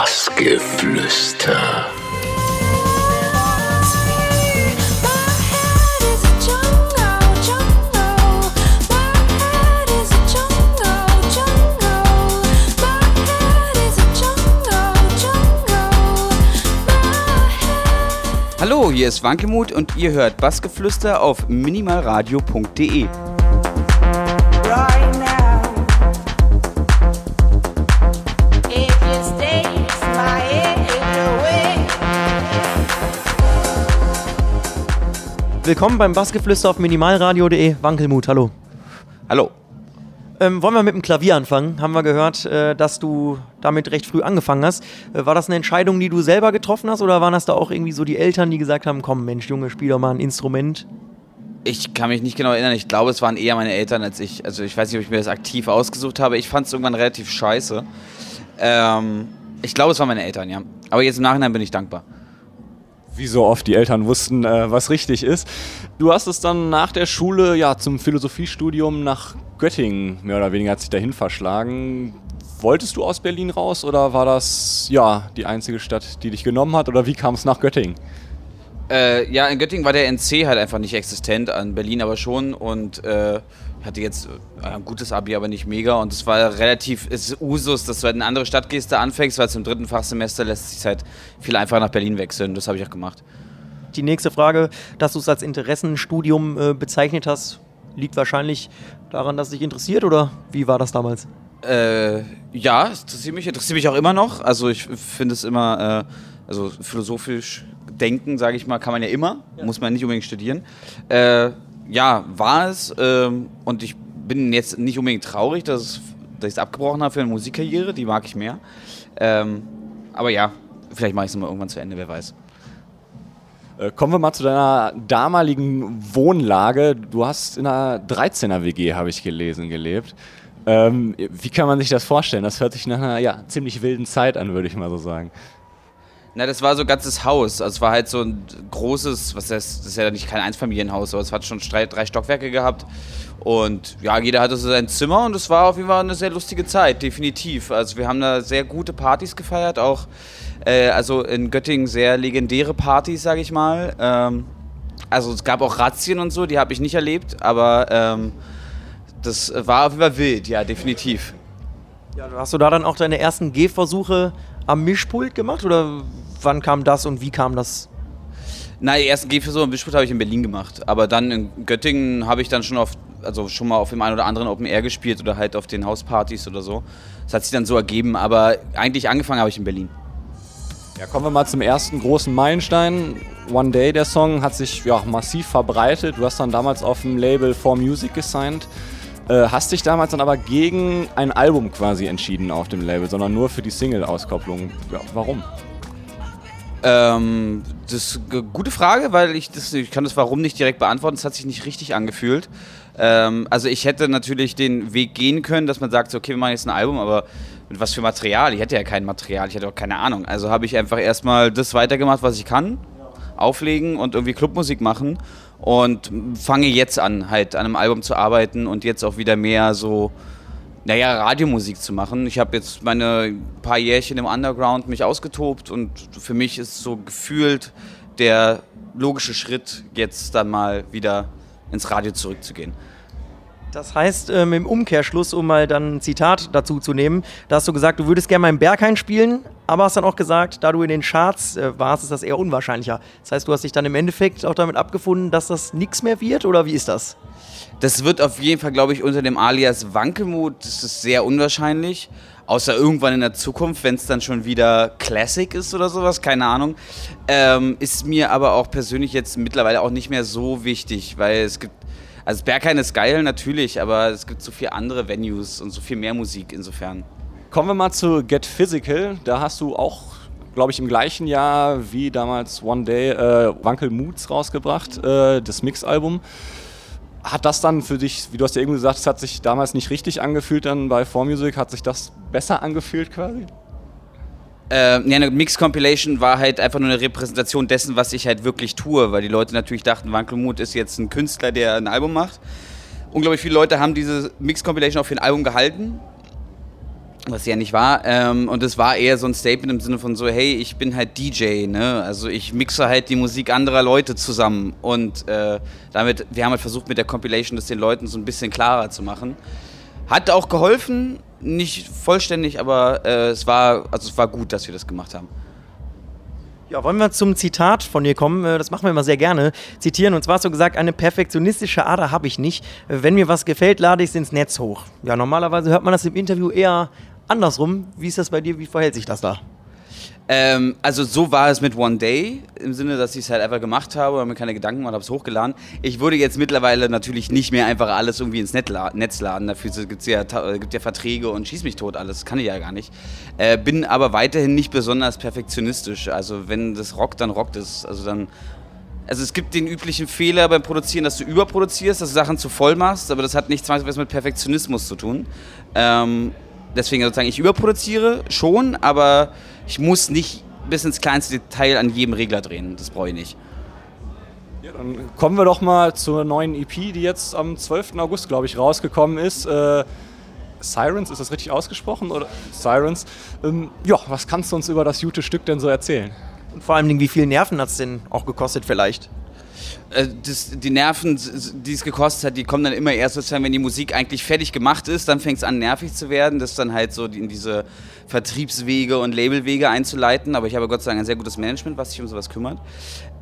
Bassgeflüster. Hallo, hier ist Wankelmut und ihr hört Bassgeflüster auf minimalradio.de. Willkommen beim Bassgeflüster auf minimalradio.de. Wankelmut, hallo. Hallo. Ähm, wollen wir mit dem Klavier anfangen? Haben wir gehört, äh, dass du damit recht früh angefangen hast. Äh, war das eine Entscheidung, die du selber getroffen hast oder waren das da auch irgendwie so die Eltern, die gesagt haben, komm Mensch, Junge, spiel doch mal ein Instrument? Ich kann mich nicht genau erinnern. Ich glaube, es waren eher meine Eltern als ich. Also ich weiß nicht, ob ich mir das aktiv ausgesucht habe. Ich fand es irgendwann relativ scheiße. Ähm, ich glaube, es waren meine Eltern, ja. Aber jetzt im Nachhinein bin ich dankbar. Wie so oft die Eltern wussten, äh, was richtig ist. Du hast es dann nach der Schule ja zum Philosophiestudium nach Göttingen mehr oder weniger hat sich dahin verschlagen. Wolltest du aus Berlin raus oder war das ja die einzige Stadt, die dich genommen hat oder wie kam es nach Göttingen? Äh, ja, in Göttingen war der NC halt einfach nicht existent, an Berlin aber schon und äh, hatte jetzt äh, ein gutes Abi, aber nicht mega und es war relativ, es ist Usus, dass du halt in eine andere Stadt gehst, da anfängst, weil zum dritten Fachsemester lässt sich halt viel einfacher nach Berlin wechseln, das habe ich auch gemacht. Die nächste Frage, dass du es als Interessenstudium äh, bezeichnet hast, liegt wahrscheinlich daran, dass es dich interessiert oder wie war das damals? Äh, ja, es interessiert mich, interessiert mich auch immer noch. Also ich finde es immer, äh, also philosophisch denken, sage ich mal, kann man ja immer, muss man nicht unbedingt studieren. Äh, ja, war es ähm, und ich bin jetzt nicht unbedingt traurig, dass, dass ich es abgebrochen habe für eine Musikkarriere, die mag ich mehr. Ähm, aber ja, vielleicht mache ich es mal irgendwann zu Ende, wer weiß. Äh, kommen wir mal zu deiner damaligen Wohnlage. Du hast in einer 13er WG, habe ich gelesen, gelebt. Ähm, wie kann man sich das vorstellen? Das hört sich nach einer ja, ziemlich wilden Zeit an, würde ich mal so sagen. Na, das war so ein ganzes Haus. Also es war halt so ein großes, was heißt, das ist ja nicht kein Einfamilienhaus, aber es hat schon drei, Stockwerke gehabt. Und ja, jeder hatte so sein Zimmer und es war auf jeden Fall eine sehr lustige Zeit, definitiv. Also wir haben da sehr gute Partys gefeiert, auch äh, also in Göttingen sehr legendäre Partys, sage ich mal. Ähm, also es gab auch Razzien und so, die habe ich nicht erlebt, aber ähm, das war auf jeden Fall wild, ja, definitiv. Ja, hast du da dann auch deine ersten Gehversuche am Mischpult gemacht oder wann kam das und wie kam das? Na, die ersten Gehversuche im Wischput habe ich in Berlin gemacht. Aber dann in Göttingen habe ich dann schon auf, also schon mal auf dem einen oder anderen Open Air gespielt oder halt auf den Hauspartys oder so. Das hat sich dann so ergeben, aber eigentlich angefangen habe ich in Berlin. Ja, kommen wir mal zum ersten großen Meilenstein. One Day, der Song, hat sich ja, massiv verbreitet. Du hast dann damals auf dem Label 4Music gesigned. Äh, hast dich damals dann aber gegen ein Album quasi entschieden auf dem Label, sondern nur für die Single-Auskopplung. Ja, warum? Ähm, das ist eine gute Frage, weil ich das, ich kann das Warum nicht direkt beantworten. Es hat sich nicht richtig angefühlt. Ähm, also ich hätte natürlich den Weg gehen können, dass man sagt, so, okay, wir machen jetzt ein Album, aber mit was für Material? Ich hätte ja kein Material, ich hatte auch keine Ahnung. Also habe ich einfach erstmal das weitergemacht, was ich kann, auflegen und irgendwie Clubmusik machen und fange jetzt an, halt an einem Album zu arbeiten und jetzt auch wieder mehr so naja, Radiomusik zu machen. Ich habe jetzt meine paar Jährchen im Underground mich ausgetobt und für mich ist so gefühlt der logische Schritt, jetzt dann mal wieder ins Radio zurückzugehen. Das heißt, ähm, im Umkehrschluss, um mal dann ein Zitat dazu zu nehmen, da hast du gesagt, du würdest gerne mal im Berghain spielen, aber hast dann auch gesagt, da du in den Charts äh, warst, ist das eher unwahrscheinlicher. Das heißt, du hast dich dann im Endeffekt auch damit abgefunden, dass das nichts mehr wird, oder wie ist das? Das wird auf jeden Fall, glaube ich, unter dem Alias Wankelmut, das ist sehr unwahrscheinlich. Außer irgendwann in der Zukunft, wenn es dann schon wieder Classic ist oder sowas, keine Ahnung. Ähm, ist mir aber auch persönlich jetzt mittlerweile auch nicht mehr so wichtig, weil es gibt, also Berghain ist geil natürlich, aber es gibt so viele andere Venues und so viel mehr Musik insofern. Kommen wir mal zu Get Physical. Da hast du auch, glaube ich, im gleichen Jahr wie damals One Day äh, Wankel Moods rausgebracht, äh, das Mix-Album. Hat das dann für dich, wie du hast ja eben gesagt, es hat sich damals nicht richtig angefühlt dann bei 4Music, hat sich das besser angefühlt quasi? Äh, ja, eine Mix-Compilation war halt einfach nur eine Repräsentation dessen, was ich halt wirklich tue, weil die Leute natürlich dachten, Wankelmut ist jetzt ein Künstler, der ein Album macht. Unglaublich viele Leute haben diese Mix-Compilation auf ein Album gehalten. was ja nicht war. Ähm, und es war eher so ein Statement im Sinne von so, hey, ich bin halt DJ, ne? Also ich mixe halt die Musik anderer Leute zusammen. Und äh, damit, wir haben halt versucht mit der Compilation das den Leuten so ein bisschen klarer zu machen. Hat auch geholfen, nicht vollständig, aber äh, es war, also es war gut, dass wir das gemacht haben. Ja, wollen wir zum Zitat von dir kommen? Äh, Das machen wir immer sehr gerne. Zitieren. Und zwar hast du gesagt, eine perfektionistische Ader habe ich nicht. Wenn mir was gefällt, lade ich es ins Netz hoch. Ja, normalerweise hört man das im Interview eher andersrum. Wie ist das bei dir? Wie verhält sich das da? Ähm, also so war es mit One Day, im Sinne, dass ich es halt einfach gemacht habe, habe mir keine Gedanken gemacht, habe es hochgeladen. Ich würde jetzt mittlerweile natürlich nicht mehr einfach alles irgendwie ins Netz laden, dafür gibt es ja, äh, gibt ja Verträge und schieß mich tot alles, kann ich ja gar nicht. Äh, bin aber weiterhin nicht besonders perfektionistisch, also wenn das rockt, dann rockt es, also dann... Also es gibt den üblichen Fehler beim Produzieren, dass du überproduzierst, dass du Sachen zu voll machst, aber das hat nicht zwangsweise mit Perfektionismus zu tun. Ähm, deswegen sozusagen, ich überproduziere schon, aber ich muss nicht bis ins kleinste Detail an jedem Regler drehen. Das brauche ich nicht. Ja, dann kommen wir doch mal zur neuen EP, die jetzt am 12. August, glaube ich, rausgekommen ist. Äh, Sirens, ist das richtig ausgesprochen? Oder Sirens. Ähm, ja, was kannst du uns über das gute Stück denn so erzählen? Und vor allem, wie viel Nerven hat es denn auch gekostet vielleicht? Äh, das, die Nerven, die es gekostet hat, die kommen dann immer erst sozusagen, wenn die Musik eigentlich fertig gemacht ist, dann fängt es an nervig zu werden, das dann halt so in diese Vertriebswege und Labelwege einzuleiten. Aber ich habe Gott sei Dank ein sehr gutes Management, was sich um sowas kümmert.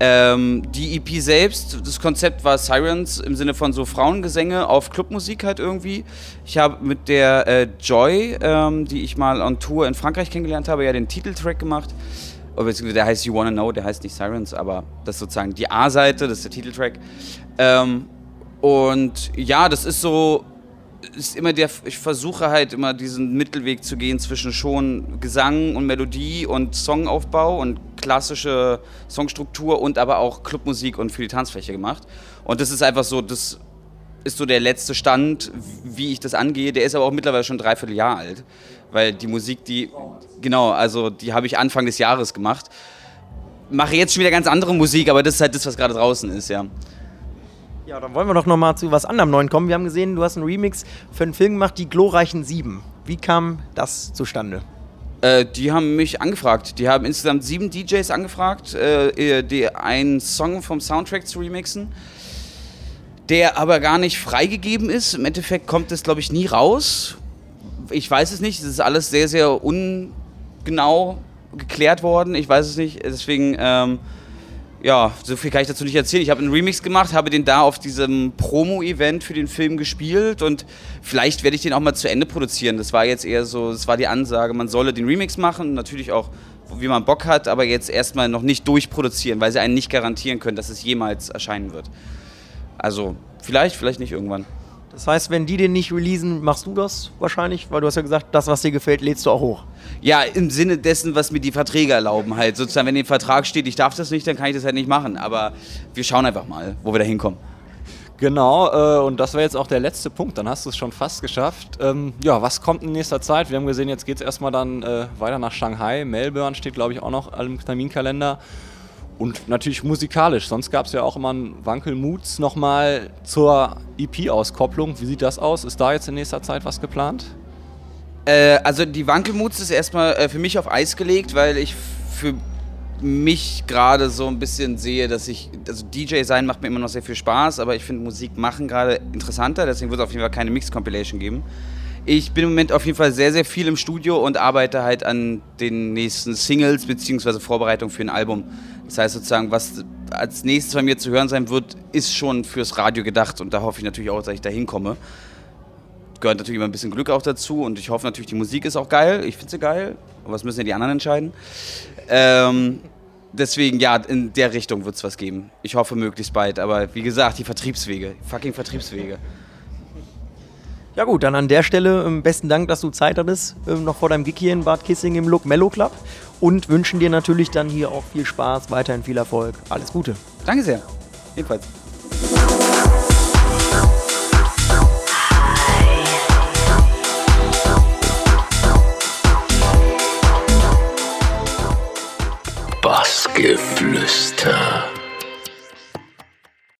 Ähm, die EP selbst, das Konzept war Sirens im Sinne von so Frauengesänge auf Clubmusik halt irgendwie. Ich habe mit der äh, Joy, ähm, die ich mal on Tour in Frankreich kennengelernt habe, ja den Titeltrack gemacht. Beziehungsweise der heißt You Wanna Know, der heißt nicht Sirens, aber das ist sozusagen die A-Seite, das ist der Titeltrack. Ähm, und ja, das ist so, ist immer der, ich versuche halt immer diesen Mittelweg zu gehen zwischen schon Gesang und Melodie und Songaufbau und klassische Songstruktur und aber auch Clubmusik und für die Tanzfläche gemacht. Und das ist einfach so, das ist so der letzte Stand, wie ich das angehe. Der ist aber auch mittlerweile schon dreiviertel Jahr alt, weil die Musik, die, genau, also die habe ich Anfang des Jahres gemacht. Mache jetzt schon wieder ganz andere Musik, aber das ist halt das, was gerade draußen ist, ja. Ja, dann wollen wir doch noch mal zu was anderem Neuen kommen. Wir haben gesehen, du hast einen Remix für einen Film gemacht, die glorreichen Sieben. Wie kam das zustande? Äh, die haben mich angefragt. Die haben insgesamt sieben DJs angefragt, äh, die einen Song vom Soundtrack zu remixen, der aber gar nicht freigegeben ist. Im Endeffekt kommt es, glaube ich, nie raus. Ich weiß es nicht. Es ist alles sehr, sehr ungenau geklärt worden. Ich weiß es nicht. Deswegen, ähm, ja, so viel kann ich dazu nicht erzählen. Ich habe einen Remix gemacht, habe den da auf diesem Promo-Event für den Film gespielt und vielleicht werde ich den auch mal zu Ende produzieren. Das war jetzt eher so, das war die Ansage, man solle den Remix machen, natürlich auch, wie man Bock hat, aber jetzt erstmal noch nicht durchproduzieren, weil sie einen nicht garantieren können, dass es jemals erscheinen wird. Also, vielleicht, vielleicht nicht irgendwann. Das heißt, wenn die den nicht releasen, machst du das wahrscheinlich? Weil du hast ja gesagt, das, was dir gefällt, lädst du auch hoch. Ja, im Sinne dessen, was mir die Verträge erlauben halt. Sozusagen, wenn im Vertrag steht, ich darf das nicht, dann kann ich das halt nicht machen. Aber wir schauen einfach mal, wo wir da hinkommen. Genau, äh, und das wäre jetzt auch der letzte Punkt, dann hast du es schon fast geschafft. Ähm, ja, was kommt in nächster Zeit? Wir haben gesehen, jetzt geht es erstmal dann äh, weiter nach Shanghai. Melbourne steht, glaube ich, auch noch im Terminkalender. Und natürlich musikalisch, sonst gab es ja auch immer einen Wankelmuts nochmal zur EP-Auskopplung. Wie sieht das aus? Ist da jetzt in nächster Zeit was geplant? Äh, also die Wankelmuts ist erstmal äh, für mich auf Eis gelegt, weil ich für mich gerade so ein bisschen sehe, dass ich, also DJ sein macht mir immer noch sehr viel Spaß, aber ich finde Musik machen gerade interessanter, deswegen wird es auf jeden Fall keine Mix-Compilation geben. Ich bin im Moment auf jeden Fall sehr, sehr viel im Studio und arbeite halt an den nächsten Singles beziehungsweise Vorbereitung für ein Album. Das heißt sozusagen, was als nächstes bei mir zu hören sein wird, ist schon fürs Radio gedacht und da hoffe ich natürlich auch, dass ich da hinkomme. Gehört natürlich immer ein bisschen Glück auch dazu und ich hoffe natürlich, die Musik ist auch geil. Ich finde sie geil, aber das müssen ja die anderen entscheiden. Ähm, deswegen, ja, in der Richtung wird es was geben. Ich hoffe möglichst bald, aber wie gesagt, die Vertriebswege, fucking Vertriebswege. Ja gut, dann an der Stelle ähm, besten Dank, dass du Zeit hattest, ähm, noch vor deinem Gig hier in Bad Kissing im Look Mellow Club und wünschen dir natürlich dann hier auch viel Spaß, weiterhin viel Erfolg. Alles Gute. Danke sehr. Jedenfalls. Bassgeflüster.